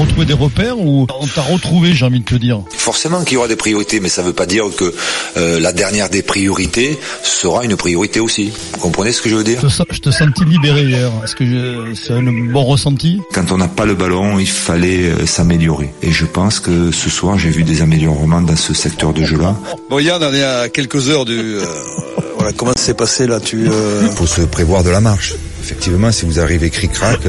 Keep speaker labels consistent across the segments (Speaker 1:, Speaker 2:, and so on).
Speaker 1: On retrouvé des repères ou on t'a retrouvé, j'ai envie de te dire
Speaker 2: Forcément qu'il y aura des priorités, mais ça ne veut pas dire que euh, la dernière des priorités sera une priorité aussi. Vous comprenez ce que je veux dire
Speaker 1: Je te, sentis libéré hier. Est-ce que c'est un bon ressenti?
Speaker 2: Quand on n'a pas le ballon, il fallait euh, s'améliorer. Et je pense que ce soir, j'ai vu des améliorements dans ce secteur de jeu-là.
Speaker 3: Bon, Yann, on est à quelques heures du... Euh, voilà, comment s'est passé là tu, euh...
Speaker 2: Il faut se prévoir de la marche effectivement, si vous arrivez cric-crac,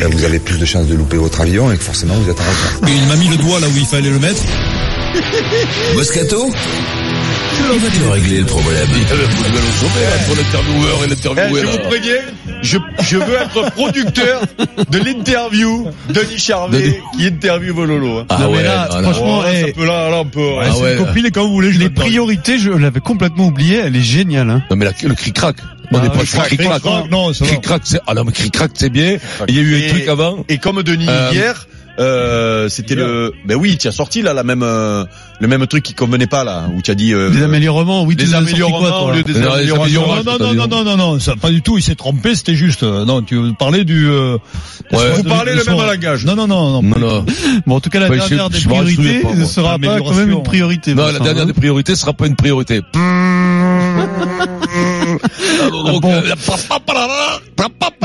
Speaker 2: ben, vous avez plus de chances de louper votre avion et que forcément vous êtes en retard.
Speaker 4: Et il m'a mis le doigt là où il fallait le mettre.
Speaker 5: Moscato Comment vas-tu régler le problème?
Speaker 4: L'intervieweur et
Speaker 6: Eh, je vous préviens, je, je veux être producteur de l'interview de Denis Charvet qui interviewe Lolo. hein.
Speaker 4: Ah
Speaker 1: Non, mais
Speaker 4: ouais,
Speaker 1: là,
Speaker 4: non,
Speaker 1: franchement,
Speaker 6: Oh, là,
Speaker 1: eh,
Speaker 6: ça peut, là, là, on peut.
Speaker 4: Ah ouais,
Speaker 1: copine quand vous voulez, je
Speaker 7: Les priorités, je l'avais complètement oublié. Elle est géniale. Hein.
Speaker 4: Non mais la- le cric-crac. On
Speaker 1: Ah,
Speaker 4: n'est pas
Speaker 1: cric-crac.
Speaker 4: cric-crac,
Speaker 1: non, ça.
Speaker 4: Cric-crac, c'est, ah non, mais cric-crac, c'est bien. Il y a eu un truc avant.
Speaker 6: Et comme Denis
Speaker 4: Euh,
Speaker 6: hier, euh, c'était le, ben oui, tu as sorti là la même, euh, le même truc qui convenait pas là, où tu as dit euh,
Speaker 7: Des amélioraments, oui.
Speaker 6: des
Speaker 7: quoi, toi,
Speaker 6: au lieu des
Speaker 4: Non,
Speaker 6: améliorations.
Speaker 1: Non, non, non, non, non, non, ça, pas du tout, il s'est trompé, c'était juste, euh, non, tu parlais du, euh,
Speaker 4: Ouais.
Speaker 6: Vous
Speaker 1: de-
Speaker 6: parlez
Speaker 1: de
Speaker 6: le même langage.
Speaker 1: Non, non, non, non.
Speaker 4: Non, non.
Speaker 7: Bon, en tout cas, la
Speaker 4: Ouais, je-
Speaker 7: dernière des
Speaker 4: je
Speaker 7: priorités
Speaker 4: pas,
Speaker 7: ne sera pas quand même une priorité.
Speaker 4: Non, la dernière
Speaker 7: hein.
Speaker 4: des priorités sera pas une priorité. Donc,
Speaker 7: Bon.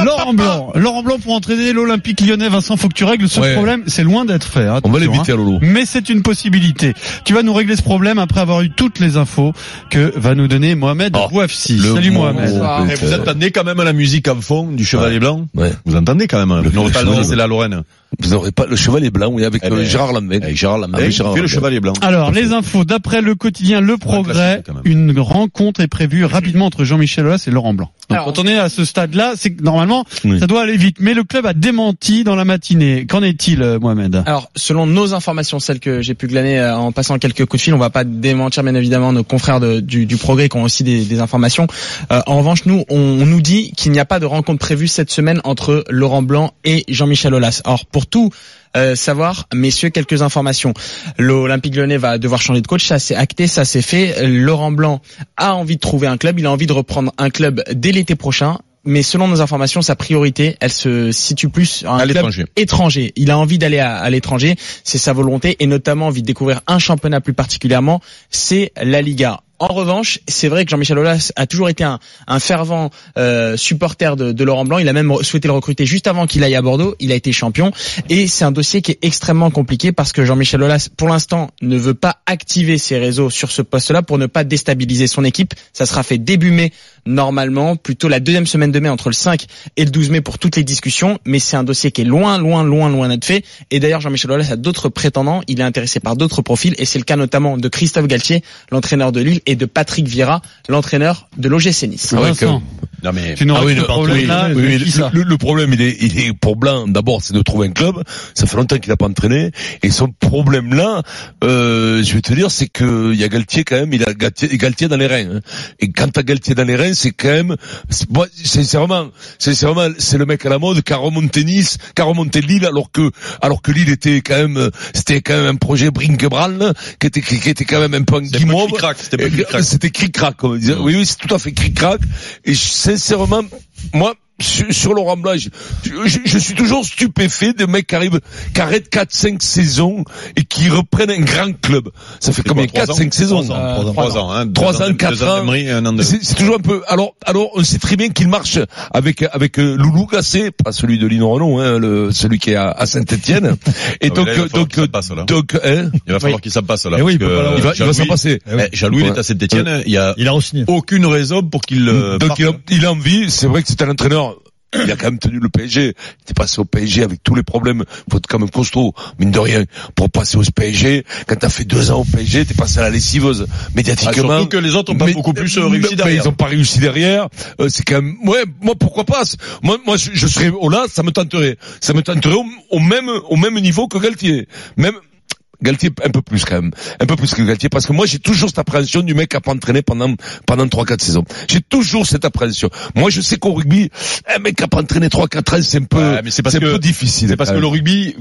Speaker 7: Laurent Blanc, Laurent Blanc pour entraîner l'Olympique Lyonnais. Vincent, faut que tu règles ce
Speaker 4: Ouais.
Speaker 7: problème. C'est loin d'être fait.
Speaker 4: On va l'éviter
Speaker 7: hein.
Speaker 4: Lolo.
Speaker 7: Mais c'est une possibilité. Tu vas nous régler ce problème après avoir eu toutes les infos que va nous donner Mohamed
Speaker 4: Oh,
Speaker 7: Bouafsi.
Speaker 4: le
Speaker 7: Salut Mohamed.
Speaker 6: Et vous entendez quand même la musique en fond du Chevalier Blanc
Speaker 4: Ouais.
Speaker 6: Vous entendez quand même hein
Speaker 4: Le-
Speaker 6: Non,
Speaker 4: le
Speaker 6: pas
Speaker 4: cheval.
Speaker 6: le- c'est la Lorraine.
Speaker 4: Vous n'aurez pas le chevalier blanc, oui, avec
Speaker 6: Eh
Speaker 4: euh,
Speaker 6: ben,
Speaker 4: Gérard Lambert.
Speaker 6: Avec Gérard Lambert,
Speaker 4: Ah oui,
Speaker 6: il
Speaker 4: Gérard
Speaker 6: le
Speaker 4: Lambert.
Speaker 6: Chevalier Blanc.
Speaker 7: Alors, les infos. D'après le quotidien Le Progrès, une rencontre est prévue rapidement entre Jean-Michel Aulas et Laurent Blanc. Donc,
Speaker 8: Alors,
Speaker 7: quand on est à ce stade-là, c'est que normalement,
Speaker 4: Oui.
Speaker 7: ça doit aller vite. Mais le club a démenti dans la matinée. Qu'en est-il, euh, Mohamed
Speaker 8: Alors, selon nos informations, celles que j'ai pu glaner euh, en passant quelques coups de fil, on va pas démentir bien évidemment nos confrères de- du, du Progrès qui ont aussi des, des informations. Euh, en revanche, nous, on, on nous dit qu'il n'y a pas de rencontre prévue cette semaine entre Laurent Blanc et Jean-Michel Aulas. Alors, pour tout euh, savoir, messieurs, quelques informations. L'Olympique Lyonnais va devoir changer de coach, ça c'est acté, ça c'est fait. Laurent Blanc a envie de trouver un club, il a envie de reprendre un club dès l'été prochain. Mais selon nos informations, sa priorité, elle se situe plus à
Speaker 6: l'étranger.
Speaker 8: étranger. Il a envie d'aller à, à l'étranger, c'est sa volonté, et notamment envie de découvrir un championnat plus particulièrement, c'est la Liga. En revanche, c'est vrai que Jean-Michel Aulas a toujours été un, fervent euh, supporter de, de Laurent Blanc. Il a même souhaité le recruter juste avant qu'il aille à Bordeaux. Il a été champion et c'est un dossier qui est extrêmement compliqué parce que Jean-Michel Aulas, pour l'instant, ne veut pas activer ses réseaux sur ce poste-là pour ne pas déstabiliser son équipe. Ça sera fait début mai normalement, plutôt la deuxième semaine de mai entre le 5 et le 12 mai pour toutes les discussions. Mais c'est un dossier qui est loin, loin, loin, loin d'être fait. Et d'ailleurs, Jean-Michel Aulas a d'autres prétendants. Il est intéressé par d'autres profils et c'est le cas notamment de Christophe Galtier, l'entraîneur de Lille, et de Patrick Vieira, l'entraîneur de l'OGC Nice.
Speaker 4: Ah ouais,
Speaker 6: Non mais
Speaker 4: Ah oui, le- oui, problème, il est, il est pour Blanc. D'abord, c'est de trouver un club. Ça fait longtemps qu'il n'a pas entraîné. Et son problème là, euh, je vais te dire, c'est que il y a Galtier quand même. Il a Galtier, Galtier dans les reins. hein. Et quand t'as Galtier dans les reins, c'est quand même, c'est- moi, sincèrement, sincèrement, c'est le mec à la mode qui a remonté Nice, qui a remonté Lille, alors que, alors que Lille était quand même, c'était quand même un projet Brinkebral, qui était, qui, était quand même un peu en guimauve.
Speaker 6: C'était cric-crac.
Speaker 4: Comme on disait. Oui, oui, c'est tout à fait cric-crac. Et je- sincèrement, moi, sur, sur Laurent Blanc, je, je- je suis toujours stupéfait de mecs qui arrivent, qui arrêtent 4-5 saisons et qui reprennent un grand club. Ça fait combien
Speaker 6: quoi, trois
Speaker 4: 4-5 saisons?
Speaker 6: Trois ans,
Speaker 8: Euh,
Speaker 6: trois ans,
Speaker 8: trois
Speaker 6: trois ans, hein,
Speaker 4: Trois
Speaker 6: deux
Speaker 4: ans,
Speaker 6: et
Speaker 4: C'est toujours un peu. Alors, alors, on sait très bien qu'il marche avec avec euh, Loulou Gassé, pas celui de Lino Renault, hein, le, celui qui est à, Saint-Étienne. Et
Speaker 6: Ah,
Speaker 4: donc,
Speaker 6: mais là, il va
Speaker 4: euh,
Speaker 6: falloir
Speaker 4: donc,
Speaker 6: qu'il s'en passe, là.
Speaker 4: donc, hein,
Speaker 6: Il va falloir qu'il s'en passe là.
Speaker 1: Eh oui, il
Speaker 6: parce que,
Speaker 4: va, il va s'en passer.
Speaker 6: Eh, Jaloui, il est à Saint-Etienne. Il y a
Speaker 1: Il a re-signé.
Speaker 6: aucune raison pour qu'il euh,
Speaker 4: Donc
Speaker 6: parte.
Speaker 4: il a, il a envie, c'est vrai que c'est un entraîneur. Il a quand même tenu le PSG. Il passé au PSG avec tous les problèmes. Faut être quand même costaud, mine de rien, pour passer au PSG. Quand t'as fait deux ans au PSG, t'es passé à la lessiveuse.
Speaker 6: Ah,
Speaker 4: Médiatiquement.
Speaker 6: surtout que les autres ont pas
Speaker 4: Mais-
Speaker 6: beaucoup plus euh, réussi derrière.
Speaker 4: ils ont pas réussi derrière. Euh, c'est quand même, ouais, moi pourquoi pas? Moi, moi, je, je serais au là, ça me tenterait. Ça me tenterait au, au même, au même niveau que Galtier. Même, Galtier un peu plus quand même, un peu plus que Galtier parce que moi j'ai toujours cette appréhension du mec qui a pas entraîné pendant pendant trois quatre saisons. J'ai toujours cette appréhension. Moi je sais qu'au rugby, un mec qui a pas entraîné trois quatre ans, c'est un peu
Speaker 6: Ouais, mais c'est parce
Speaker 4: un
Speaker 6: que-
Speaker 4: peu difficile.
Speaker 6: C'est parce que le rugby,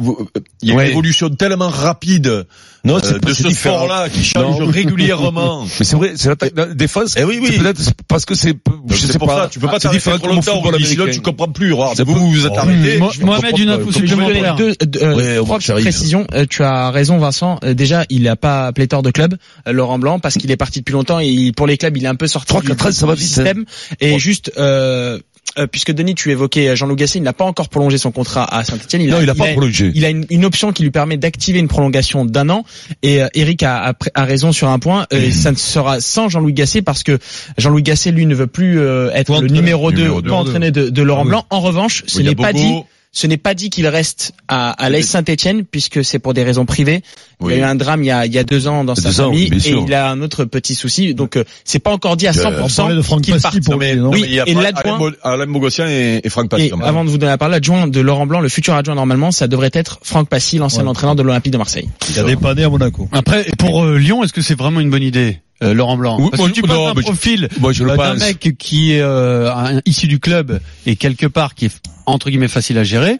Speaker 6: il y a
Speaker 4: Ouais.
Speaker 6: une évolution tellement rapide
Speaker 4: non,
Speaker 6: euh, de ce sport-là qui change
Speaker 4: Non.
Speaker 6: régulièrement.
Speaker 4: Mais c'est vrai, c'est l'attaque, la défense.
Speaker 6: Eh oui, oui.
Speaker 4: c'est peut-être parce que c'est, je sais
Speaker 6: pour
Speaker 4: pas.
Speaker 6: ça, tu peux pas
Speaker 4: c'est
Speaker 6: t'arrêter trop longtemps sinon tu comprends plus. Regarde, vous, vous vous êtes arrêté.
Speaker 7: Mohamed, une info supplémentaire.
Speaker 8: euh, trois précisions. Euh, tu as raison, Vincent. Euh, déjà, il a pas pléthore de club, euh, Laurent Blanc, parce qu'il est parti depuis longtemps et pour les clubs, il est un peu sorti du, système. Et juste, euh, euh, puisque Denis, tu évoquais Jean-Loup Gasset, il n'a pas encore prolongé son contrat à Saint-Etienne.
Speaker 4: Non, il a pas prolongé.
Speaker 8: Il a une, une option qui lui permet d'activer une prolongation d'un an. Et euh, Eric a, a, a raison sur un point. Euh, ça ne sera sans Jean-Louis Gasset parce que Jean-Louis Gasset, lui, ne veut plus euh, être le numéro 2,
Speaker 1: Numéro
Speaker 8: pas entraîné de, de Laurent
Speaker 1: Oui.
Speaker 8: Blanc. En revanche, ce
Speaker 6: Il a
Speaker 8: n'est pas dit ce n'est pas dit qu'il reste à, à l'AS Saint-Etienne puisque c'est pour des raisons privées.
Speaker 6: Oui.
Speaker 8: Il y a eu un drame il y a, il y a deux ans dans
Speaker 4: Il y a
Speaker 8: sa
Speaker 4: ans,
Speaker 8: famille et il a un autre petit souci. Donc euh, c'est pas encore dit à
Speaker 1: On parlait
Speaker 8: 100%
Speaker 1: de Franck
Speaker 8: qu'il parte.
Speaker 1: pour
Speaker 6: Non, mais,
Speaker 1: lui, non
Speaker 8: Oui,
Speaker 6: mais il y a
Speaker 8: et l'adjoint-
Speaker 6: Alain Bo- Alain Bogossian et, et Franck Passy.
Speaker 8: Et
Speaker 6: quand même.
Speaker 8: avant de vous donner la parole, l'adjoint de Laurent Blanc, le futur adjoint normalement, ça devrait être Franck Passy, l'ancien
Speaker 1: Ouais.
Speaker 8: entraîneur de l'Olympique de Marseille.
Speaker 1: Il a dépanné à Monaco.
Speaker 7: Après, pour euh, Lyon, est-ce que c'est vraiment une bonne idée, euh, Laurent Blanc
Speaker 4: Oui,
Speaker 7: Parce
Speaker 4: moi,
Speaker 7: que tu
Speaker 4: non,
Speaker 7: un
Speaker 4: je-
Speaker 7: profil
Speaker 4: Moi, je le
Speaker 7: euh, d'un mec qui est euh, issu du club et quelque part qui est entre guillemets facile à gérer,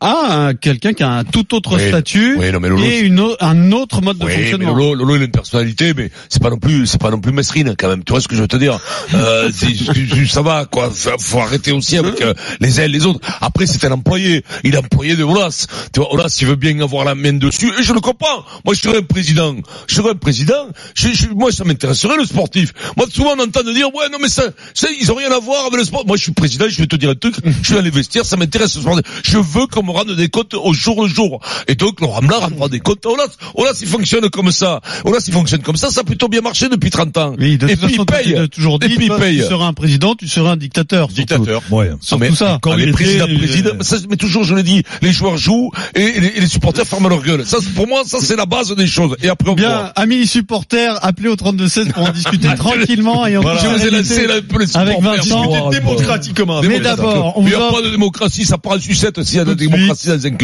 Speaker 7: à un- quelqu'un qui a un tout autre
Speaker 4: Oui.
Speaker 7: statut
Speaker 4: Oui, non, mais Lolo,
Speaker 7: et une au- un autre mode de fonctionnement.
Speaker 4: Lolo, Lolo, il a une personnalité, mais c'est pas non plus, c'est pas non plus mesrine quand même. Tu vois ce que je veux te dire? Euh, Ça va, quoi. Faut, faut arrêter aussi avec euh, les uns et les autres. Après, c'est un employé. Il est employé de Olas. Tu vois, Olas, il veut bien avoir la main dessus, et je le comprends. Moi, je serais un président. Je serais un président. Je, je- moi, ça m'intéresserait le sportif. Moi, souvent, on entend dire, ouais, non, mais ça, ça, ils ont rien à voir avec le sport. Moi, je suis président. Je vais te dire un truc. Je suis dans les vestiaires. Ça m'intéresse le sport. Je veux qu'on me rende des comptes au jour le jour. Et donc, Laurent Blanc rendra des comptes Olas. Olas, il fonctionne comme ça. Olas, il fonctionne comme ça. Ça a plutôt bien marché depuis 30 ans.
Speaker 7: Oui, de
Speaker 4: et
Speaker 7: toute
Speaker 4: puis,
Speaker 7: façon,
Speaker 4: il paye.
Speaker 7: toujours dit,
Speaker 4: et puis,
Speaker 7: toi,
Speaker 4: paye.
Speaker 7: tu seras un président, tu seras un dictateur.
Speaker 6: Dictateur.
Speaker 1: Ouais.
Speaker 7: Surtout
Speaker 4: Ah, mais,
Speaker 7: ça.
Speaker 1: Quand
Speaker 4: ah, les présidents,
Speaker 1: il-
Speaker 4: présidents, mais, ça, toujours je le dis, les joueurs jouent et les, et les supporters ferment leur gueule. Ça, pour moi, ça c'est la base des choses. Et après on
Speaker 7: Bien,
Speaker 4: voit.
Speaker 7: amis supporters, appelez au 32-16 pour en discuter tranquillement et en
Speaker 4: Je vous ai lancé là, un peu les
Speaker 7: Avec. Vincent.
Speaker 4: Discuter
Speaker 6: Démocratiquement.
Speaker 7: Mais d'abord, on
Speaker 4: Il n'y a pas de démocratie, ça part en sucette s'il y a de
Speaker 7: de
Speaker 4: démocratie dans un club.